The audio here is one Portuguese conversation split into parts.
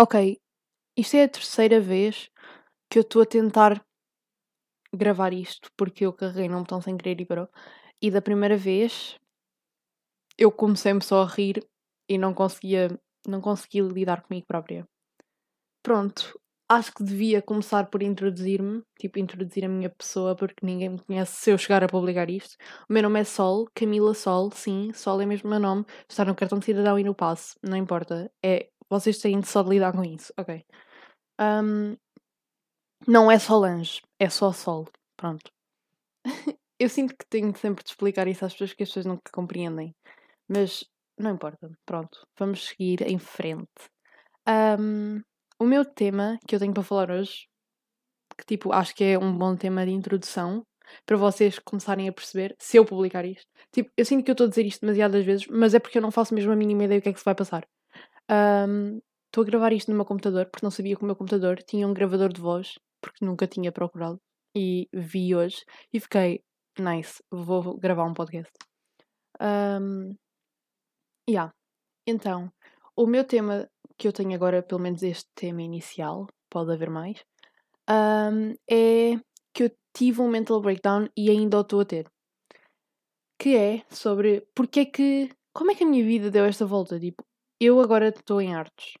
Ok, isto é a terceira vez que eu estou a tentar gravar isto, porque eu carreguei num botão sem querer e parou. E da primeira vez eu comecei-me só a rir e não conseguia, não conseguia lidar comigo própria. Pronto, acho que devia começar por introduzir-me, tipo, introduzir a minha pessoa, porque ninguém me conhece se eu chegar a publicar isto. O meu nome é Sol, Camila Sol, sim, Sol é mesmo o meu nome, está no cartão de cidadão e no passe, não importa. É, vocês têm só de lidar com isso, ok. Um, não é Solange, é só Sol, pronto. eu sinto que tenho sempre de explicar isso às pessoas que as pessoas nunca compreendem. Mas não importa, pronto, vamos seguir em frente. Um, o meu tema que eu tenho para falar hoje, que tipo, acho que é um bom tema de introdução para vocês começarem a perceber se eu publicar isto. Tipo, eu sinto que eu estou a dizer isto demasiadas vezes, mas é porque eu não faço mesmo a mínima ideia do que é que se vai passar. Estou um, a gravar isto no meu computador porque não sabia que o meu computador tinha um gravador de voz, porque nunca tinha procurado. E vi hoje e fiquei, nice, vou gravar um podcast. Um, Yeah. Então, o meu tema que eu tenho agora, pelo menos este tema inicial, pode haver mais, um, é que eu tive um mental breakdown e ainda o estou a ter. Que é sobre porque é que. Como é que a minha vida deu esta volta? Tipo, eu agora estou em artes.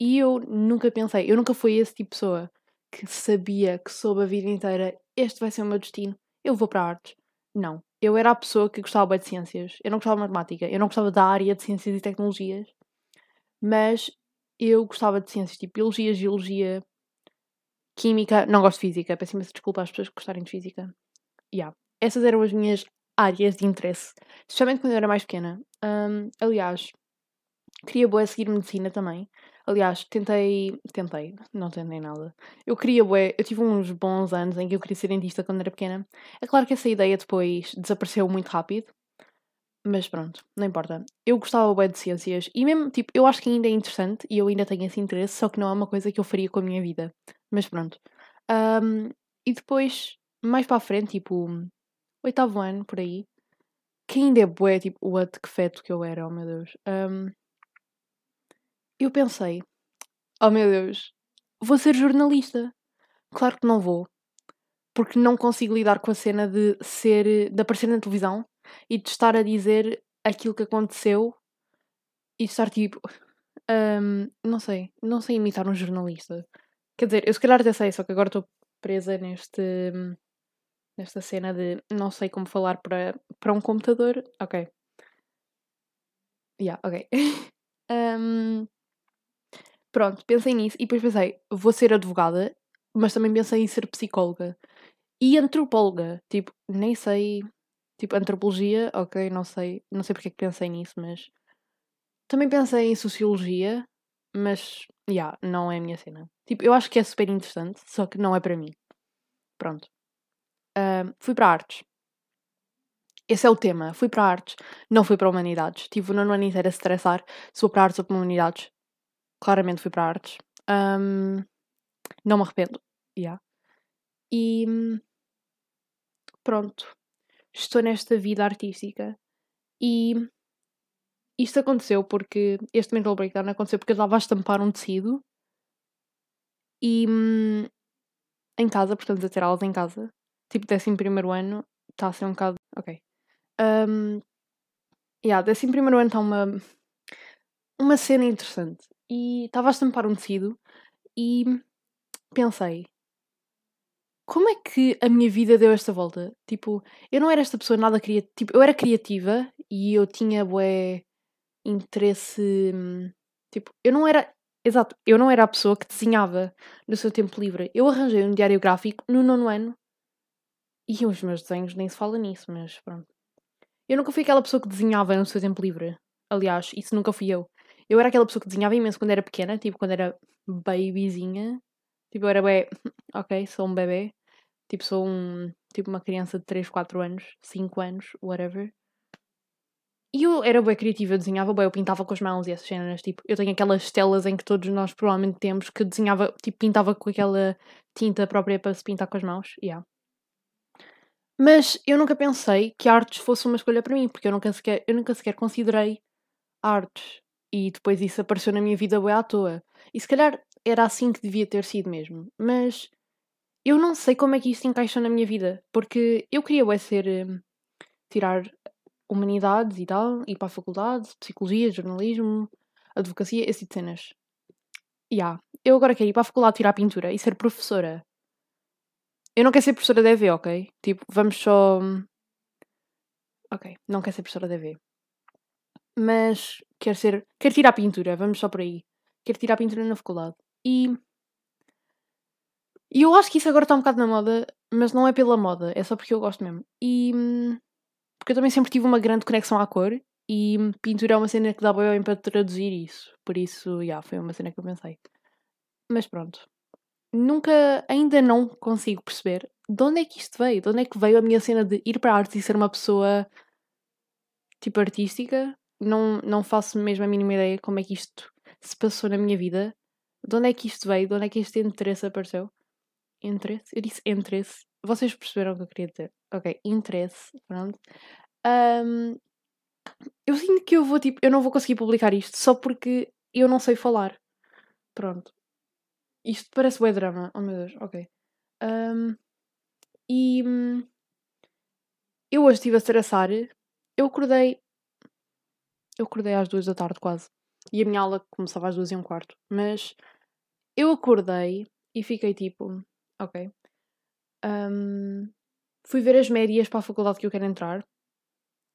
E eu nunca pensei, eu nunca fui esse tipo de pessoa que sabia que soube a vida inteira este vai ser o meu destino, eu vou para artes. Não eu era a pessoa que gostava bem de ciências. Eu não gostava de matemática, eu não gostava da área de ciências e tecnologias, mas eu gostava de ciências tipo biologia, geologia, química. Não gosto de física, peço imensa desculpa às pessoas que gostarem de física. Yeah. Essas eram as minhas áreas de interesse, especialmente quando eu era mais pequena. Um, aliás, queria boa seguir medicina também, Aliás, tentei. Tentei, não tentei nada. Eu queria, bué, eu tive uns bons anos em que eu queria ser dentista quando era pequena. É claro que essa ideia depois desapareceu muito rápido. Mas pronto, não importa. Eu gostava bué de ciências e mesmo, tipo, eu acho que ainda é interessante e eu ainda tenho esse interesse, só que não é uma coisa que eu faria com a minha vida. Mas pronto. Um, e depois, mais para a frente, tipo, oitavo ano, por aí, que ainda é bué, tipo, what que feto que eu era, oh meu Deus. Um, eu pensei, oh meu Deus, vou ser jornalista. Claro que não vou, porque não consigo lidar com a cena de ser, de aparecer na televisão e de estar a dizer aquilo que aconteceu e estar tipo, um, não sei, não sei imitar um jornalista. Quer dizer, eu se calhar até sei, só que agora estou presa neste, nesta cena de não sei como falar para, para um computador. Ok. Yeah, ok. um, Pronto, pensei nisso e depois pensei, vou ser advogada, mas também pensei em ser psicóloga. E antropóloga, tipo, nem sei. Tipo, antropologia, ok, não sei. Não sei porque é que pensei nisso, mas. Também pensei em sociologia, mas. Já, yeah, não é a minha cena. Tipo, eu acho que é super interessante, só que não é para mim. Pronto. Uh, fui para artes. Esse é o tema. Fui para artes, não fui para humanidades. Tive o nono ano inteiro a estressar se vou para artes ou para humanidades claramente fui para artes. Um, não me arrependo. Yeah. E pronto. Estou nesta vida artística. E isto aconteceu porque. Este mental breakdown aconteceu porque eu estava a estampar um tecido. E em casa, portanto, a ter aulas em casa. Tipo, décimo primeiro ano. Está a ser um bocado. Ok. Um, yeah, décimo primeiro ano está uma. Uma cena interessante e estava a estampar um tecido e pensei, como é que a minha vida deu esta volta? Tipo, eu não era esta pessoa nada criativa. Tipo, eu era criativa e eu tinha bué interesse. Tipo, eu não era. Exato, eu não era a pessoa que desenhava no seu tempo livre. Eu arranjei um diário gráfico no nono ano e os meus desenhos nem se fala nisso, mas pronto. Eu nunca fui aquela pessoa que desenhava no seu tempo livre. Aliás, isso nunca fui eu. Eu era aquela pessoa que desenhava imenso quando era pequena, tipo, quando era babyzinha. Tipo, eu era bem, ok, sou um bebê. Tipo, sou um, tipo, uma criança de 3, 4 anos, 5 anos, whatever. E eu era bem criativa, eu desenhava bem, eu pintava com as mãos e essas cenas, tipo, eu tenho aquelas telas em que todos nós provavelmente temos que desenhava, tipo, pintava com aquela tinta própria para se pintar com as mãos, yeah. Mas eu nunca pensei que artes fosse uma escolha para mim, porque eu nunca sequer, eu nunca sequer considerei artes E depois isso apareceu na minha vida bué à toa. E se calhar era assim que devia ter sido mesmo. Mas eu não sei como é que isso encaixou na minha vida. Porque eu queria bué ser... hum, tirar humanidades e tal, ir para a faculdade, psicologia, jornalismo, advocacia, esse tipo de cenas. Ya. Eu agora quero ir para a faculdade tirar pintura e ser professora. Eu não quero ser professora de EV, ok? Tipo, vamos só. Ok, não quero ser professora de EV. Mas quero ser. Quero tirar pintura, vamos só por aí. Quero tirar pintura na faculdade. E. E eu acho que isso agora está um bocado na moda, mas não é pela moda, é só porque eu gosto mesmo. E. hum, Porque eu também sempre tive uma grande conexão à cor e pintura é uma cena que dá bem para traduzir isso. Por isso, já, foi uma cena que eu pensei. Mas pronto. Nunca, ainda não consigo perceber de onde é que isto veio. De onde é que veio a minha cena de ir para a arte e ser uma pessoa tipo artística. Não, não faço mesmo a mínima ideia como é que isto se passou na minha vida. De onde é que isto veio? De onde é que este interesse apareceu? Interesse? Eu disse interesse. Vocês perceberam o que eu queria dizer? Ok, interesse. Pronto. Ahm, eu sinto que eu vou tipo. Eu não vou conseguir publicar isto só porque eu não sei falar. Pronto. Isto parece bué drama. Oh meu Deus, ok. Ahm, e hum, eu hoje estive a estressar. Eu acordei. Eu acordei às duas da tarde quase. E a minha aula começava às duas e um quarto. Mas eu acordei e fiquei tipo, ok. Ahm, fui ver as médias para a faculdade que eu quero entrar.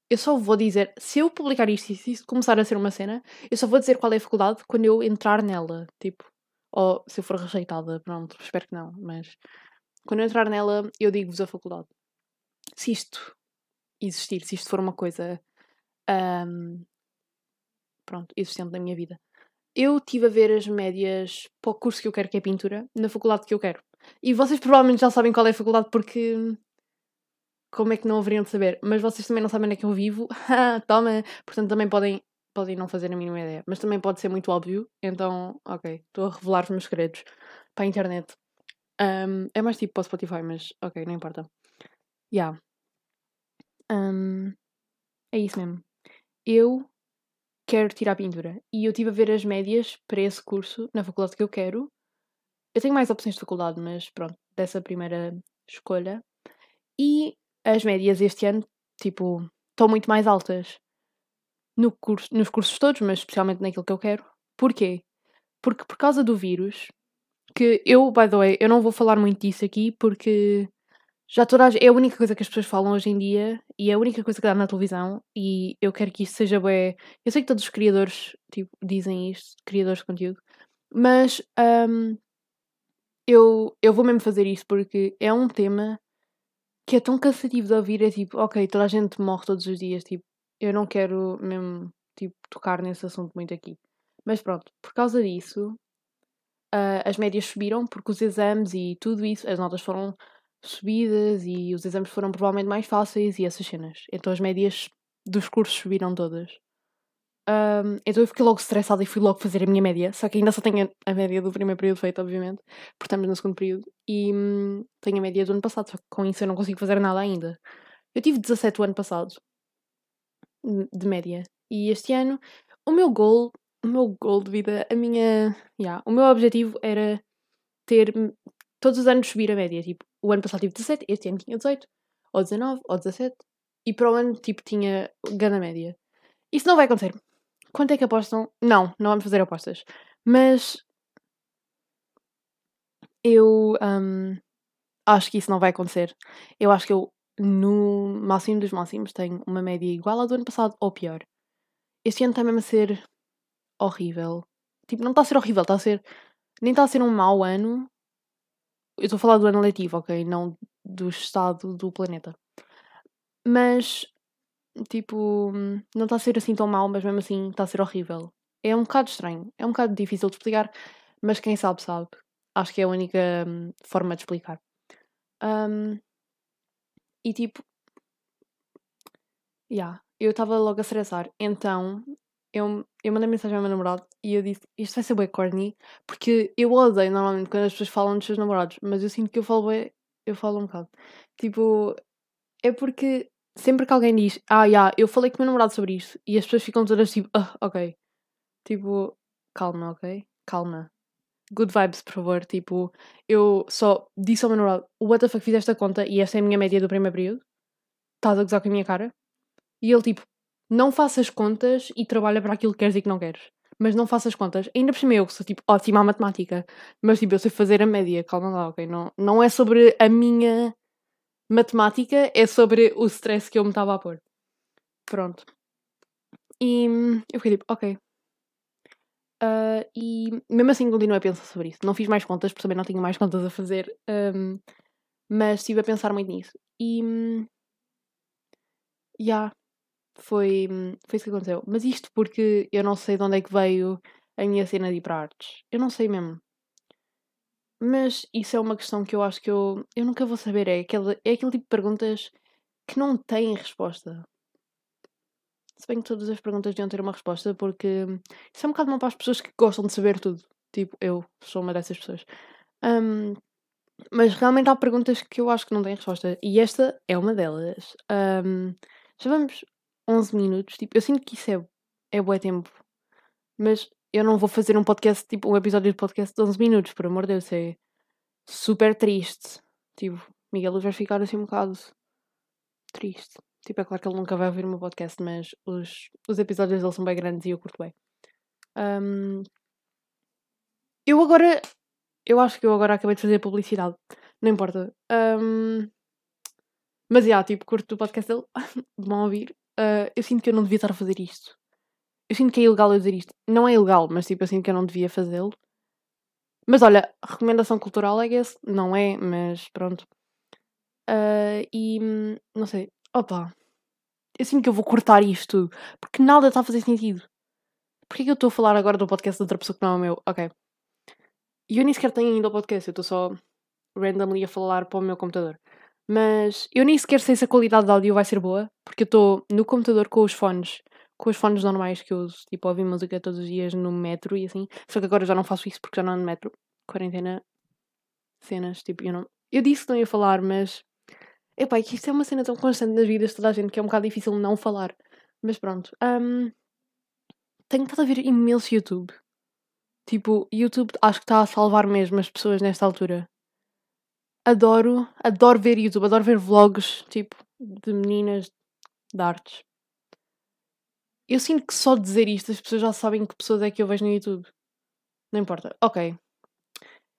Eu só vou dizer, se eu publicar isto e se isto começar a ser uma cena, eu só vou dizer qual é a faculdade quando eu entrar nela. Tipo, ou se eu for rejeitada, pronto, espero que não. Mas quando eu entrar nela, eu digo-vos a faculdade. Se isto existir, se isto for uma coisa ahm, pronto, existente na minha vida. Eu estive a ver as médias para o curso que eu quero, que é pintura, na faculdade que eu quero. E vocês provavelmente já sabem qual é a faculdade porque. Como é que não haveriam de saber? Mas vocês também não sabem onde é que eu vivo. Toma! Portanto, também podem, podem não fazer a mínima ideia. Mas também pode ser muito óbvio. Então, ok, estou a revelar os meus segredos para a internet. Ahm, é mais tipo para o Spotify, mas ok, não importa. Yeah. Ahm, é isso mesmo. Eu quero tirar pintura. E eu estive a ver as médias para esse curso na faculdade que eu quero. Eu tenho mais opções de faculdade, mas pronto, dessa primeira escolha. E as médias este ano, tipo, estão muito mais altas no curso, nos cursos todos, mas especialmente naquilo que eu quero. Porquê? Porque por causa do vírus, que eu, by the way, eu não vou falar muito disso aqui porque já toda a, é a única coisa que as pessoas falam hoje em dia e é a única coisa que dá na televisão e eu quero que isto seja bem. Eu sei que todos os criadores tipo, dizem isto, criadores de conteúdo, mas hum, eu, eu vou mesmo fazer isso porque é um tema que é tão cansativo de ouvir, é tipo, ok, toda a gente morre todos os dias, tipo, eu não quero mesmo tipo, tocar nesse assunto muito aqui. Mas pronto, por causa disso, ah, as médias subiram porque os exames e tudo isso, as notas foram subidas e os exames foram provavelmente mais fáceis e essas cenas. Então as médias dos cursos subiram todas. Ahm, então eu fiquei logo estressada e fui logo fazer a minha média. Só que ainda só tenho a, a média do primeiro período feita, obviamente, porque estamos no segundo período. E hum, tenho a média do ano passado, só que com isso eu não consigo fazer nada ainda. Eu tive 17 o ano passado, hum, de média. E este ano, o meu goal, o meu goal de vida, a minha. Yeah, o meu objetivo era ter hum, todos os anos subir a média. Tipo, o ano passado tive 17, este ano tinha 18, ou 19, ou 17, e para o ano, tipo, tinha grande média. Isso não vai acontecer. Quanto é que apostam? Não, não vamos fazer apostas. Mas eu hum, acho que isso não vai acontecer. Eu acho que eu, no máximo dos máximos, tenho uma média igual à do ano passado ou pior. Este ano está mesmo a ser horrível. Tipo, não está a ser horrível, está a ser. Nem está a ser um mau ano. Eu estou a falar do ano letivo, ok? Não do estado do planeta. Mas, tipo, não está a ser assim tão mau, mas mesmo assim está a ser horrível. É um bocado estranho. É um bocado difícil de explicar, mas quem sabe, sabe. Acho que é a única hum, forma de explicar. Hum, e tipo, yeah, eu estava logo a estressar. Então, eu, eu mandei mensagem ao meu namorado e eu disse: Isto vai ser bem corny, porque eu odeio normalmente quando as pessoas falam dos seus namorados, mas eu sinto que eu falo bem, eu falo um bocado. Tipo, é porque sempre que alguém diz: Ah, yeah, eu falei com o meu namorado sobre isto, e as pessoas ficam todas tipo: Ah, ok. Tipo, calma, ok? Calma. Good vibes, por favor. Tipo, eu só disse ao meu namorado: What the fuck, fizeste a conta e esta é a minha média do primeiro período? Estás a gozar com a minha cara? E ele, tipo, não faças contas e trabalha para aquilo que queres e que não queres. Mas não faças contas. Ainda por cima eu, que sou, tipo, ótima à matemática. Mas, tipo, eu sei fazer a média. Calma lá, ok? Não, não é sobre a minha matemática, é sobre o stress que eu me estava a pôr. Pronto. E eu fiquei tipo, ok. Uh, e mesmo assim continuei a pensar sobre isso. Não fiz mais contas, porque também não tinha mais contas a fazer. Um, mas estive a pensar muito nisso. E. Já. Yeah, foi, foi isso que aconteceu. Mas isto porque eu não sei de onde é que veio a minha cena de ir para artes. Eu não sei mesmo. Mas isso é uma questão que eu acho que eu, eu nunca vou saber. É aquele, é aquele tipo de perguntas que não têm resposta. Se bem que todas as perguntas deviam ter uma resposta, porque isso é um bocado mal para as pessoas que gostam de saber tudo. Tipo, eu sou uma dessas pessoas. Um, mas realmente há perguntas que eu acho que não têm resposta. E esta é uma delas. Um, já vamos 11 minutos. Tipo, eu sinto que isso é, é bom tempo. Mas eu não vou fazer um podcast, tipo, um episódio de podcast de 11 minutos, por amor de Deus. É super triste. Tipo, Miguel vai ficar assim um bocado triste. Tipo, é claro que ele nunca vai ouvir o meu podcast, mas os, os episódios dele são bem grandes e eu curto bem. Um, eu agora. Eu acho que eu agora acabei de fazer publicidade. Não importa. Um, mas, já, yeah, tipo, curto o podcast dele. de mal ouvir. Uh, eu sinto que eu não devia estar a fazer isto. Eu sinto que é ilegal eu dizer isto. Não é ilegal, mas, tipo, eu sinto que eu não devia fazê-lo. Mas, olha, recomendação cultural, I guess. Não é, mas pronto. Uh, e, não sei. Opa, eu sinto que eu vou cortar isto tudo. Porque nada está a fazer sentido. Porquê que eu estou a falar agora do podcast de outra pessoa que não é o meu? Ok. E eu nem sequer tenho ainda o podcast, eu estou só randomly a falar para o meu computador. Mas eu nem sequer sei se a qualidade de áudio vai ser boa, porque eu estou no computador com os fones, com os fones normais que eu uso, tipo, ouvir música todos os dias no metro e assim. Só que agora já não faço isso porque já não ando no metro. Quarentena, cenas, tipo, eu não. Eu disse que não ia falar, mas Epá, é que isto é uma cena tão constante nas vidas de toda a gente que é um bocado difícil não falar. Mas pronto. Um, tenho estado a ver imenso YouTube. Tipo, YouTube acho que está a salvar mesmo as pessoas nesta altura. Adoro, adoro ver YouTube, adoro ver vlogs, tipo, de meninas de artes. Eu sinto que só dizer isto as pessoas já sabem que pessoas é que eu vejo no YouTube. Não importa. Ok.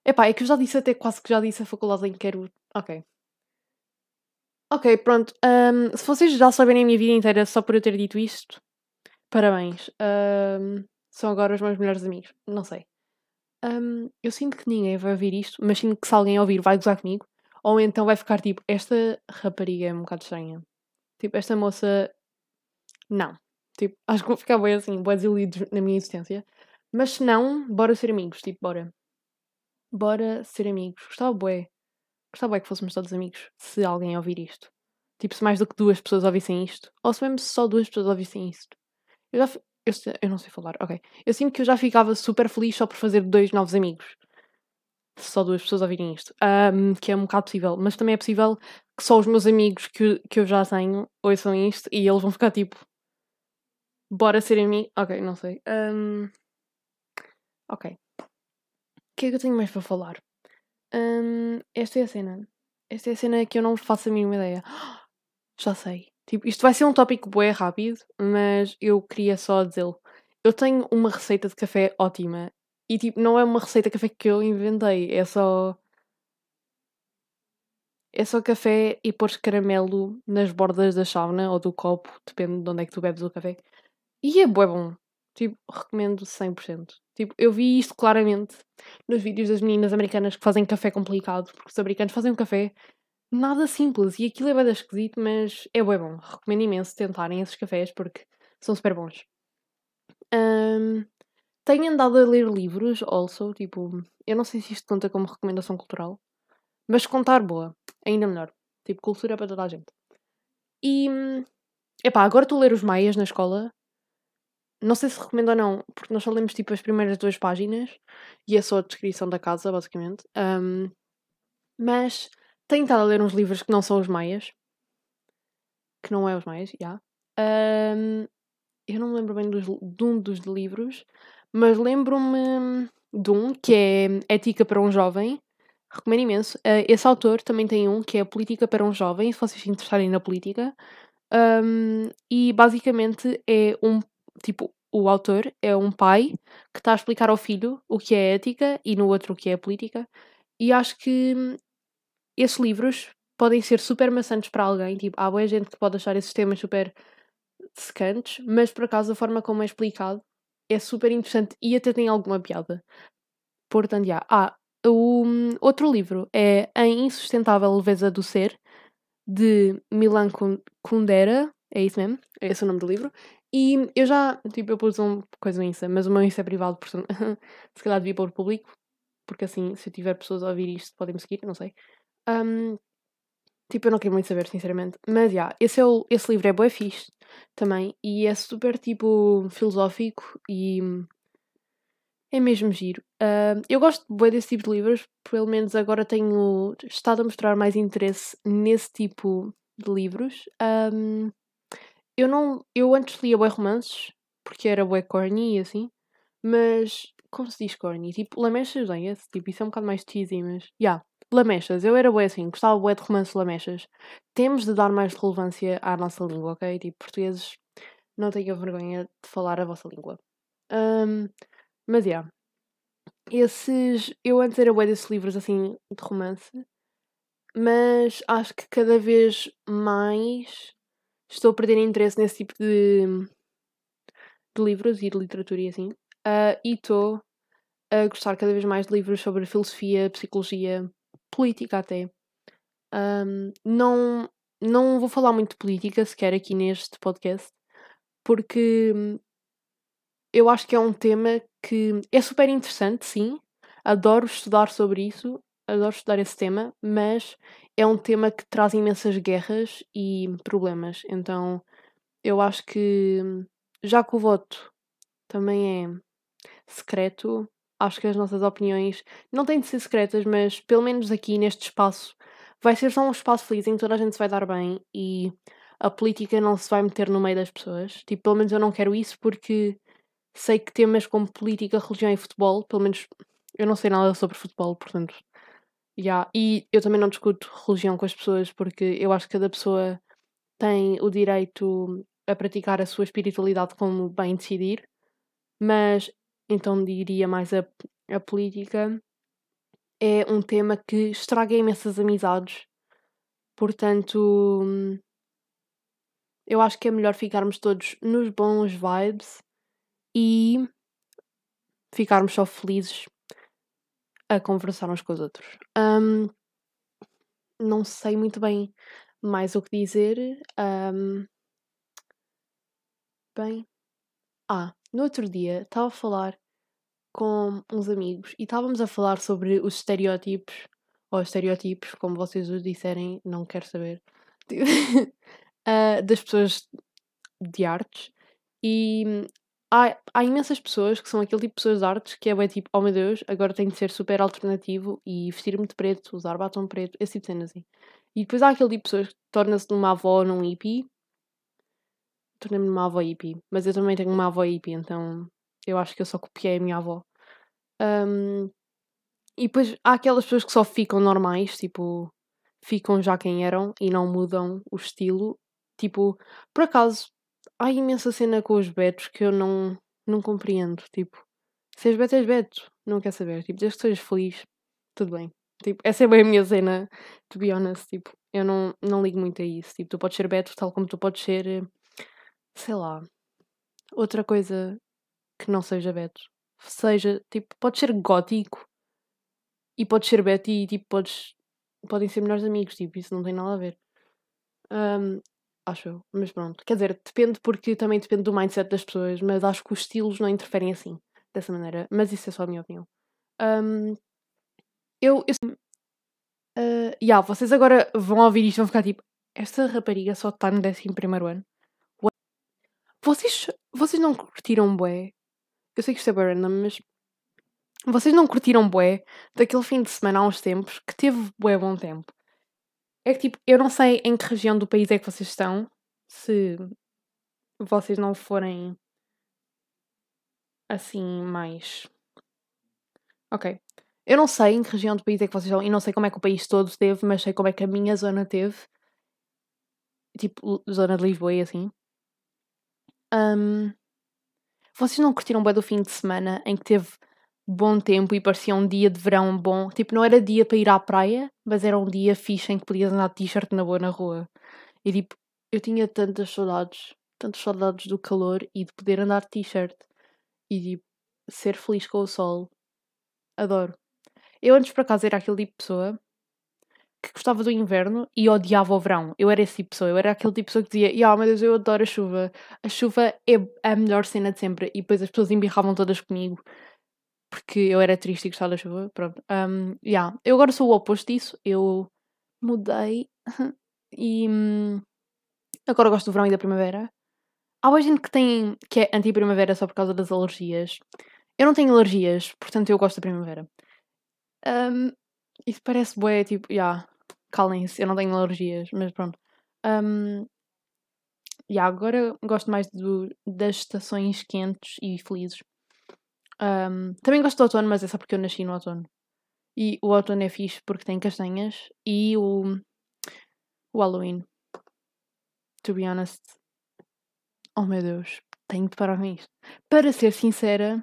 Epá, é que eu já disse até quase que já disse a faculdade em que quero. Ok. Ok, pronto. Um, se vocês já saberem a minha vida inteira só por eu ter dito isto, parabéns. Um, são agora os meus melhores amigos. Não sei. Um, eu sinto que ninguém vai ouvir isto, mas sinto que se alguém ouvir vai gozar comigo. Ou então vai ficar tipo, esta rapariga é um bocado estranha. Tipo, esta moça. Não. Tipo, acho que vou ficar bem assim, bem desiludidos na minha existência. Mas se não, bora ser amigos. Tipo, bora. Bora ser amigos. Gostava bué Gostava é que fôssemos todos amigos, se alguém ouvir isto. Tipo, se mais do que duas pessoas ouvissem isto. Ou se mesmo só duas pessoas ouvissem isto. Eu já. Eu, eu não sei falar, ok. Eu sinto que eu já ficava super feliz só por fazer dois novos amigos. Se só duas pessoas ouvirem isto. Um, que é um bocado possível. Mas também é possível que só os meus amigos que, que eu já tenho ouçam isto e eles vão ficar tipo. Bora ser amigos. Ok, não sei. Um, ok. O que é que eu tenho mais para falar? Hum, esta é a cena. Esta é a cena que eu não faço a mínima ideia. Já sei. Tipo, isto vai ser um tópico bué rápido, mas eu queria só dizê-lo. Eu tenho uma receita de café ótima. E tipo, não é uma receita de café que eu inventei. É só. É só café e pôr caramelo nas bordas da chávena ou do copo, depende de onde é que tu bebes o café. E é bué bom. Tipo, recomendo 100%. Tipo, eu vi isto claramente nos vídeos das meninas americanas que fazem café complicado, porque os americanos fazem um café nada simples e aquilo é bem esquisito, mas é bem bom. Recomendo imenso tentarem esses cafés porque são super bons. Um, tenho andado a ler livros, also, tipo, eu não sei se isto conta como recomendação cultural, mas contar boa, ainda melhor. Tipo, cultura para toda a gente. E, epá, agora estou a ler os Maias na escola não sei se recomendo ou não, porque nós só lemos tipo as primeiras duas páginas e é só a descrição da casa, basicamente. Um, mas tenho estado a ler uns livros que não são os Maias. Que não é os Maias, já. Yeah. Um, eu não me lembro bem dos, de um dos livros, mas lembro-me de um que é Ética para um Jovem. Recomendo imenso. Uh, esse autor também tem um que é Política para um Jovem, se vocês se interessarem na política. Um, e basicamente é um tipo, o autor é um pai que está a explicar ao filho o que é ética e no outro o que é política. E acho que esses livros podem ser super maçantes para alguém. Tipo, há boa gente que pode achar esses temas super secantes, mas por acaso a forma como é explicado é super interessante e até tem alguma piada. Portanto, já. Ah, o um, outro livro é A Insustentável Leveza do Ser, de Milan Kundera, é isso mesmo, é esse o nome do livro. E eu já, tipo, eu pus uma coisa no Insta, mas o meu Insta é privado, portanto, se calhar devia pôr público, porque assim, se eu tiver pessoas a ouvir isto, podem me seguir, não sei. Um, tipo, eu não queria muito saber, sinceramente. Mas, já, yeah, esse, é o, esse livro é bué fixe também, e é super, tipo, filosófico e é mesmo giro. Eu gosto bué desse tipo de livros, pelo menos agora tenho estado a mostrar mais interesse nesse tipo de livros. Um, eu não. Eu antes lia bué romances, porque era bué corny e assim, mas. Como se diz corny? Tipo, lamechas, bem, esse, tipo, isso é um bocado mais cheesy, mas. Ya, yeah, lamechas, eu era bué assim, gostava bué de romances lamechas. Temos de dar mais relevância à nossa língua, ok? Tipo, portugueses, não tenham vergonha de falar a vossa língua. Um, mas, yeah. Esses. Eu antes era bué desses livros assim de romance, mas acho que cada vez mais estou a perder interesse nesse tipo de, de livros e de literatura e assim. Uh, e estou a gostar cada vez mais de livros sobre filosofia, psicologia, política até. Um, não, não vou falar muito de política sequer aqui neste podcast, porque eu acho que é um tema que é super interessante, sim. Adoro estudar sobre isso, adoro estudar esse tema, mas é um tema que traz imensas guerras e problemas. Então eu acho que, já que o voto também é secreto, acho que as nossas opiniões não têm de ser secretas, mas pelo menos aqui neste espaço vai ser só um espaço feliz em que toda a gente se vai dar bem e a política não se vai meter no meio das pessoas. Tipo, pelo menos eu não quero isso porque sei que temas como política, religião e futebol, pelo menos eu não sei nada sobre futebol, portanto Yeah. E eu também não discuto religião com as pessoas porque eu acho que cada pessoa tem o direito a praticar a sua espiritualidade como bem decidir, mas então diria mais a, a política é um tema que estraga imensas amizades, portanto eu acho que é melhor ficarmos todos nos bons vibes e ficarmos só felizes a conversar uns com os outros. Um, não sei muito bem mais o que dizer. Um, bem. Ah, no outro dia estava a falar com uns amigos e estávamos a falar sobre os estereótipos, ou estereótipos, como vocês os disserem, não quero saber, uh, das pessoas de artes. E há, há imensas pessoas que são aquele tipo de pessoas de artes que é bem tipo, oh meu Deus, agora tenho de ser super alternativo e vestir-me de preto, usar batom preto, esse tipo de cenas assim. E depois há aquele tipo de pessoas que torna-se numa avó num hippie. Tornei-me numa avó hippie. Mas eu também tenho uma avó hippie, então eu acho que eu só copiei a minha avó. Um, e depois há aquelas pessoas que só ficam normais, tipo, ficam já quem eram e não mudam o estilo. Tipo, por acaso, há imensa cena com os betos que eu não, não compreendo. Tipo, se és beto, és beto. Não quer saber. Tipo, desde que sejas feliz, tudo bem. Tipo, essa é bem a minha cena, to be honest. Tipo, eu não, não ligo muito a isso. Tipo, tu podes ser beto tal como tu podes ser, sei lá, outra coisa que não seja beto. Seja, tipo, podes ser gótico e podes ser beto e, tipo, podes, podem ser melhores amigos. Tipo, isso não tem nada a ver. Um, acho eu. Mas pronto, quer dizer, depende porque também depende do mindset das pessoas, mas acho que os estilos não interferem assim, dessa maneira. Mas isso é só a minha opinião. Um, eu. eu uh, yeah, vocês agora vão ouvir isto e vão ficar tipo: esta rapariga só está no 11 ano. Vocês, vocês não curtiram bué? Eu sei que isto é bem random, mas. Vocês não curtiram bué daquele fim de semana há uns tempos que teve bué bom tempo? É que tipo, eu não sei em que região do país é que vocês estão, se vocês não forem assim mais. Ok. Eu não sei em que região do país é que vocês estão e não sei como é que o país todo teve, mas sei como é que a minha zona teve. Tipo, zona de Lisboa e assim. Um, vocês não curtiram bem do fim de semana em que teve bom tempo e parecia um dia de verão bom? Tipo, não era dia para ir à praia, mas era um dia fixe em que podias andar t-shirt na boa na rua. E tipo, eu tinha tantas saudades, tantas saudades do calor e de poder andar t-shirt e tipo, ser feliz com o sol. Adoro. Eu antes por acaso era aquele tipo de pessoa que gostava do inverno e odiava o verão. Eu era esse tipo de pessoa. Eu era aquele tipo de pessoa que dizia: Ah, meu Deus, eu adoro a chuva. A chuva é a melhor cena de sempre. E depois as pessoas embirravam todas comigo porque eu era triste e gostava da chuva. Pronto. Um, yeah. Eu agora sou o oposto disso. Eu mudei e hum, agora gosto do verão e da primavera. Há uma gente que tem que é anti-primavera só por causa das alergias. Eu não tenho alergias, portanto eu gosto da primavera. Um, isso parece bué, tipo, já, yeah, calem-se, eu não tenho alergias, mas pronto. Um, yeah, agora gosto mais do, das estações quentes e felizes. Um, também gosto do outono, mas é só porque eu nasci no outono. E o outono é fixe porque tem castanhas e o, o Halloween. To be honest. Oh meu Deus, tenho de parar com isto. Para ser sincera,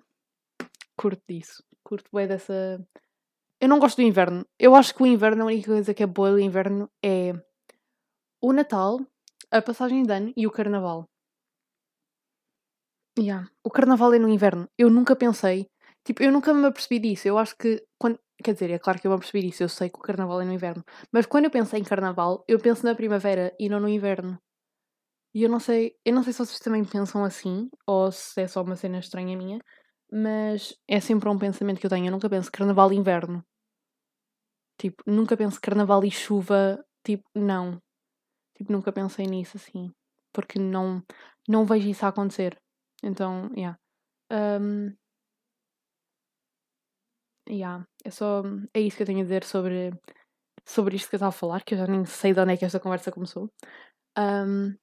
curto disso. Curto bem dessa eu não gosto do inverno. Eu acho que o inverno, a única coisa que é boa do inverno é o Natal, a passagem de ano e o Carnaval. Yeah. O Carnaval é no inverno. Eu nunca pensei. Tipo, eu nunca me apercebi disso. Eu acho que. Quando, quer dizer, é claro que eu me apercebi disso. Eu sei que o Carnaval é no inverno. Mas quando eu penso em Carnaval, eu penso na primavera e não no inverno. E eu não sei. Eu não sei se vocês também pensam assim. Ou se é só uma cena estranha minha. Mas é sempre um pensamento que eu tenho. Eu nunca penso carnaval e inverno. Tipo, nunca penso carnaval e chuva. Tipo, não. Tipo, nunca pensei nisso assim. Porque não, não vejo isso a acontecer. Então, yeah. Um, yeah. É só. É isso que eu tenho a dizer sobre, sobre isto que eu estava a falar, que eu já nem sei de onde é que esta conversa começou. Um,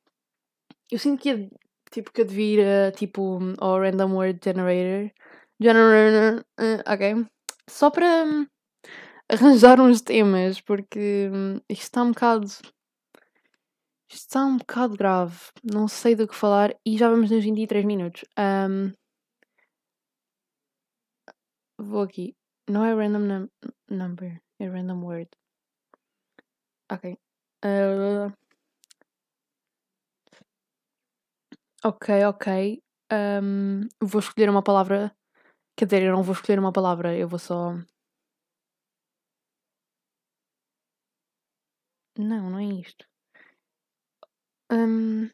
eu sinto que tipo que eu devia ir tipo ao Random Word Generator. Generator. Uh, ok. Só para um, arranjar uns temas, porque um, isto está um bocado. Isto está um bocado grave. Não sei do que falar e já vamos nos 23 minutos. Um, vou aqui. Não é random num number, é random word. Ok. Uh, Ok, ok. Um, vou escolher uma palavra. Quer dizer, eu não vou escolher uma palavra, eu vou só. Não, não é isto. Um,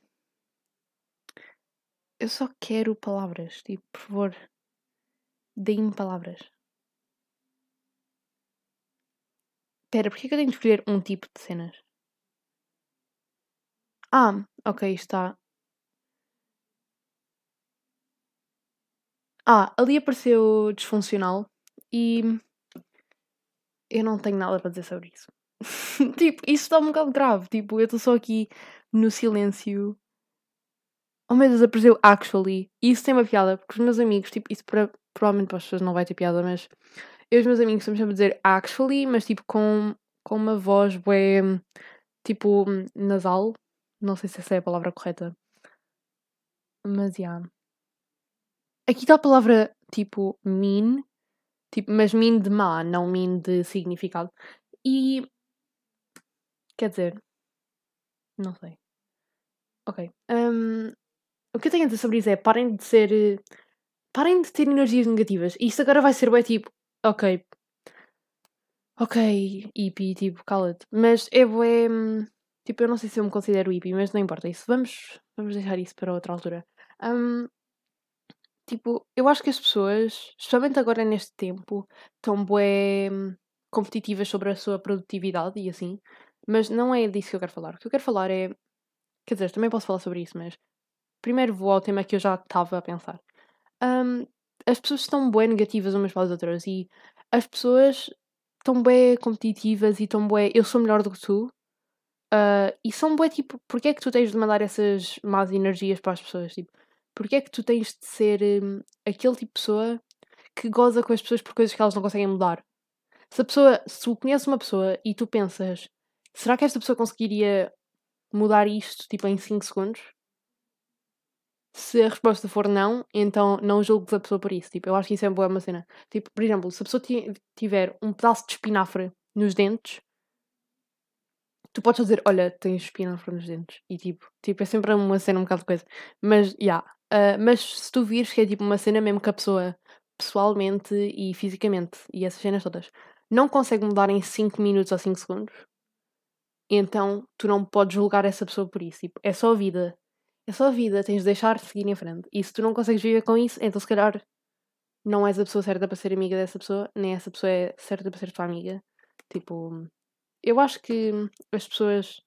eu só quero palavras. Tipo, por favor, deem-me palavras. Espera, porquê que eu tenho de escolher um tipo de cenas? Ah, ok, está. Ah, ali apareceu disfuncional e eu não tenho nada para dizer sobre isso. tipo, isso está um bocado grave. Tipo, eu estou só aqui no silêncio. Oh meu Deus, apareceu actually. E isso tem uma piada, porque os meus amigos, tipo, isso para, provavelmente para as pessoas não vai ter piada, mas eu e os meus amigos estamos sempre a dizer actually, mas tipo com, com uma voz bem, tipo, nasal. Não sei se essa é a palavra correta. Mas. Yeah. Aqui está a palavra tipo mean, tipo, mas mean de má, não mean de significado. E. Quer dizer. Não sei. Ok. Um, o que eu tenho a dizer sobre isso é parem de ser. Parem de ter energias negativas. Isto agora vai ser bem tipo. Ok. Ok, hippie, tipo, cala-te. Mas é bué. Tipo, eu não sei se eu me considero hippie, mas não importa isso. Vamos, vamos deixar isso para outra altura. Um, Tipo, eu acho que as pessoas, especialmente agora neste tempo, estão bué hum, competitivas sobre a sua produtividade e assim, mas não é disso que eu quero falar. O que eu quero falar é. Quer dizer, também posso falar sobre isso, mas primeiro vou ao tema que eu já estava a pensar. Um, as pessoas estão bué negativas umas para as outras e as pessoas estão bué competitivas e estão bué. Eu sou melhor do que tu. Uh, e são bué tipo, porque é que tu tens de mandar essas más energias para as pessoas? Tipo, Porque é que tu tens de ser hum, aquele tipo de pessoa que goza com as pessoas por coisas que elas não conseguem mudar? Se a pessoa, se tu conheces uma pessoa e tu pensas, será que esta pessoa conseguiria mudar isto tipo em 5 segundos? Se a resposta for não, então não julgues a pessoa por isso. Tipo, eu acho que isso é boa uma cena. Tipo, por exemplo, se a pessoa tiver um pedaço de espinafre nos dentes, tu podes dizer, olha, tens espinafre nos dentes. E tipo, tipo, é sempre uma cena um bocado de coisa. Mas, já. Yeah, uh, mas se tu vires que é tipo uma cena mesmo que a pessoa, pessoalmente e fisicamente, e essas cenas todas, não consegue mudar em 5 minutos ou 5 segundos, então tu não podes julgar essa pessoa por isso. Tipo, é só a vida. É só vida, tens de deixar de seguir em frente. E se tu não consegues viver com isso, então se calhar não és a pessoa certa para ser amiga dessa pessoa, nem essa pessoa é certa para ser tua amiga. Tipo, eu acho que as pessoas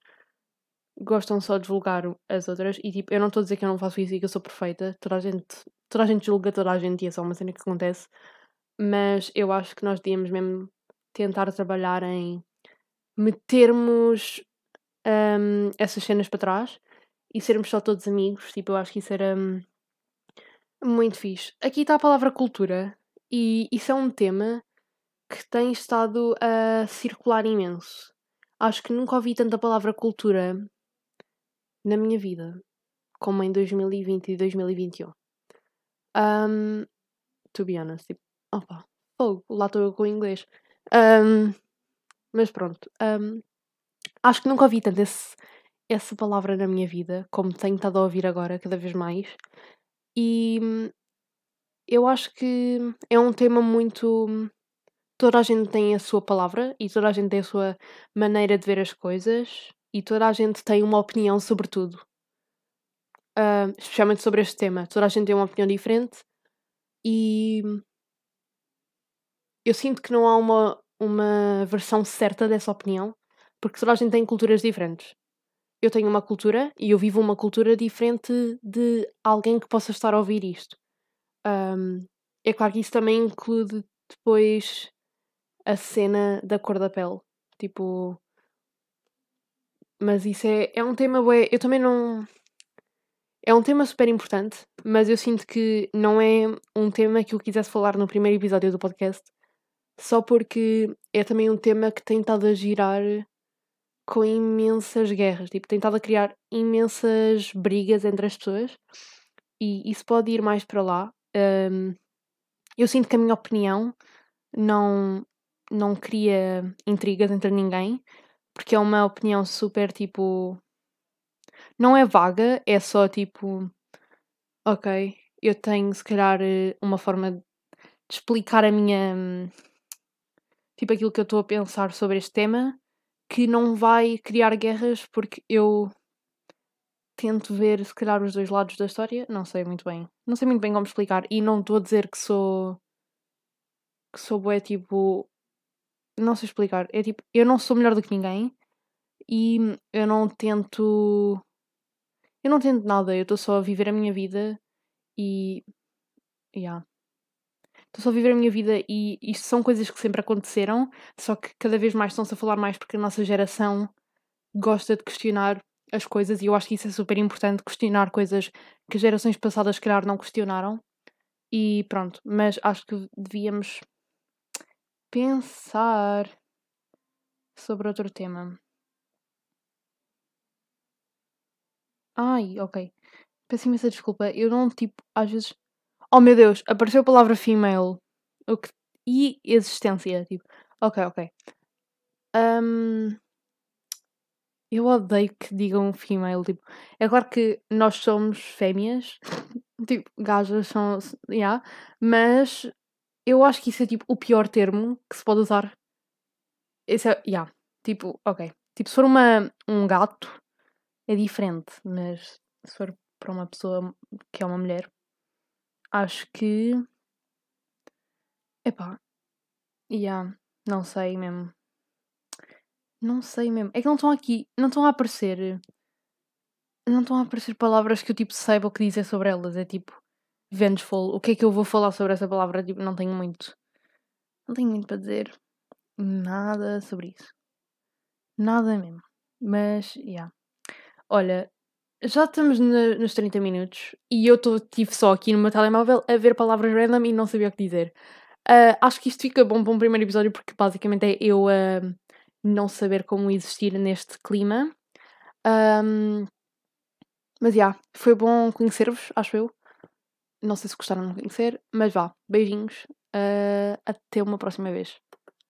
gostam só de julgar as outras e tipo, eu não estou a dizer que eu não faço isso e que eu sou perfeita. Toda a gente, toda a gente julga toda a gente e é só uma cena que acontece. Mas eu acho que nós devíamos mesmo tentar trabalhar em metermos um, essas cenas para trás e sermos só todos amigos. Tipo, eu acho que isso era um, muito fixe. Aqui está a palavra cultura e isso é um tema que tem estado a circular imenso. Acho que nunca ouvi tanta palavra cultura na minha vida como em 2020 e 2021. Um, to be honest, tipo, opa, fogo, lá estou eu com o inglês. Um, mas pronto, um, acho que nunca ouvi tanto esse, essa palavra na minha vida como tenho estado a ouvir agora, cada vez mais. E eu acho que é um tema muito toda a gente tem a sua palavra e toda a gente tem a sua maneira de ver as coisas e toda a gente tem uma opinião sobre tudo. Uh, especialmente sobre este tema. Toda a gente tem uma opinião diferente e eu sinto que não há uma, uma versão certa dessa opinião porque toda a gente tem culturas diferentes. Eu tenho uma cultura e eu vivo uma cultura diferente de alguém que possa estar a ouvir isto. Um, é claro que isso também inclui depois a cena da cor da pele. Tipo. Mas isso é, é um tema, eu também não. É um tema super importante, mas eu sinto que não é um tema que eu quisesse falar no primeiro episódio do podcast, só porque é também um tema que tem estado a girar com imensas guerras, tipo, tem estado a criar imensas brigas entre as pessoas e isso pode ir mais para lá. Um, eu sinto que a minha opinião não, não cria intrigas entre ninguém, porque é uma opinião super tipo. Não é vaga, é só tipo. Ok, eu tenho se calhar uma forma de explicar a minha. Tipo aquilo que eu estou a pensar sobre este tema, que não vai criar guerras, porque eu tento ver se calhar os dois lados da história. Não sei muito bem. Não sei muito bem como explicar. E não estou a dizer que sou. que sou bué tipo não sei explicar. É tipo, eu não sou melhor do que ninguém e eu não tento. Eu não tento nada, eu estou só a viver a minha vida e. Yeah. Estou só a viver a minha vida e isto são coisas que sempre aconteceram, só que cada vez mais estão-se a falar mais porque a nossa geração gosta de questionar as coisas e eu acho que isso é super importante, questionar coisas que gerações passadas, se calhar, não questionaram. E pronto, mas acho que devíamos pensar sobre outro tema. Ai, ok. Peço imensa desculpa. Eu não, tipo, às vezes. Oh meu Deus, apareceu a palavra female. Que... E existência. Tipo, ok, ok. Um... Eu odeio que digam female. Tipo, é claro que nós somos fêmeas. tipo, gajas são. Yeah, mas eu acho que isso é tipo o pior termo que se pode usar. Esse é, yeah, tipo, ok. Tipo, se for uma, um gato, é diferente, mas se for para uma pessoa que é uma mulher, acho que. Epá. Yeah, não sei mesmo. Não sei mesmo. É que não estão aqui, não estão a aparecer. Não estão a aparecer palavras que eu tipo saiba o que dizer sobre elas. É tipo vengeful. O que é que eu vou falar sobre essa palavra? Tipo, não tenho muito. Não tenho muito para dizer. Nada sobre isso. Nada mesmo. Mas, já. Yeah. Olha, Já estamos na- nos 30 minutos e eu estive só aqui no meu telemóvel a ver palavras random e não sabia o que dizer. Ah, acho que isto fica bom para um primeiro episódio porque basicamente é eu a não saber como existir neste clima. Ahm, mas já, foi bom conhecer-vos, acho eu. Não sei se gostaram de me conhecer, mas vá, beijinhos. ah, até uma próxima vez.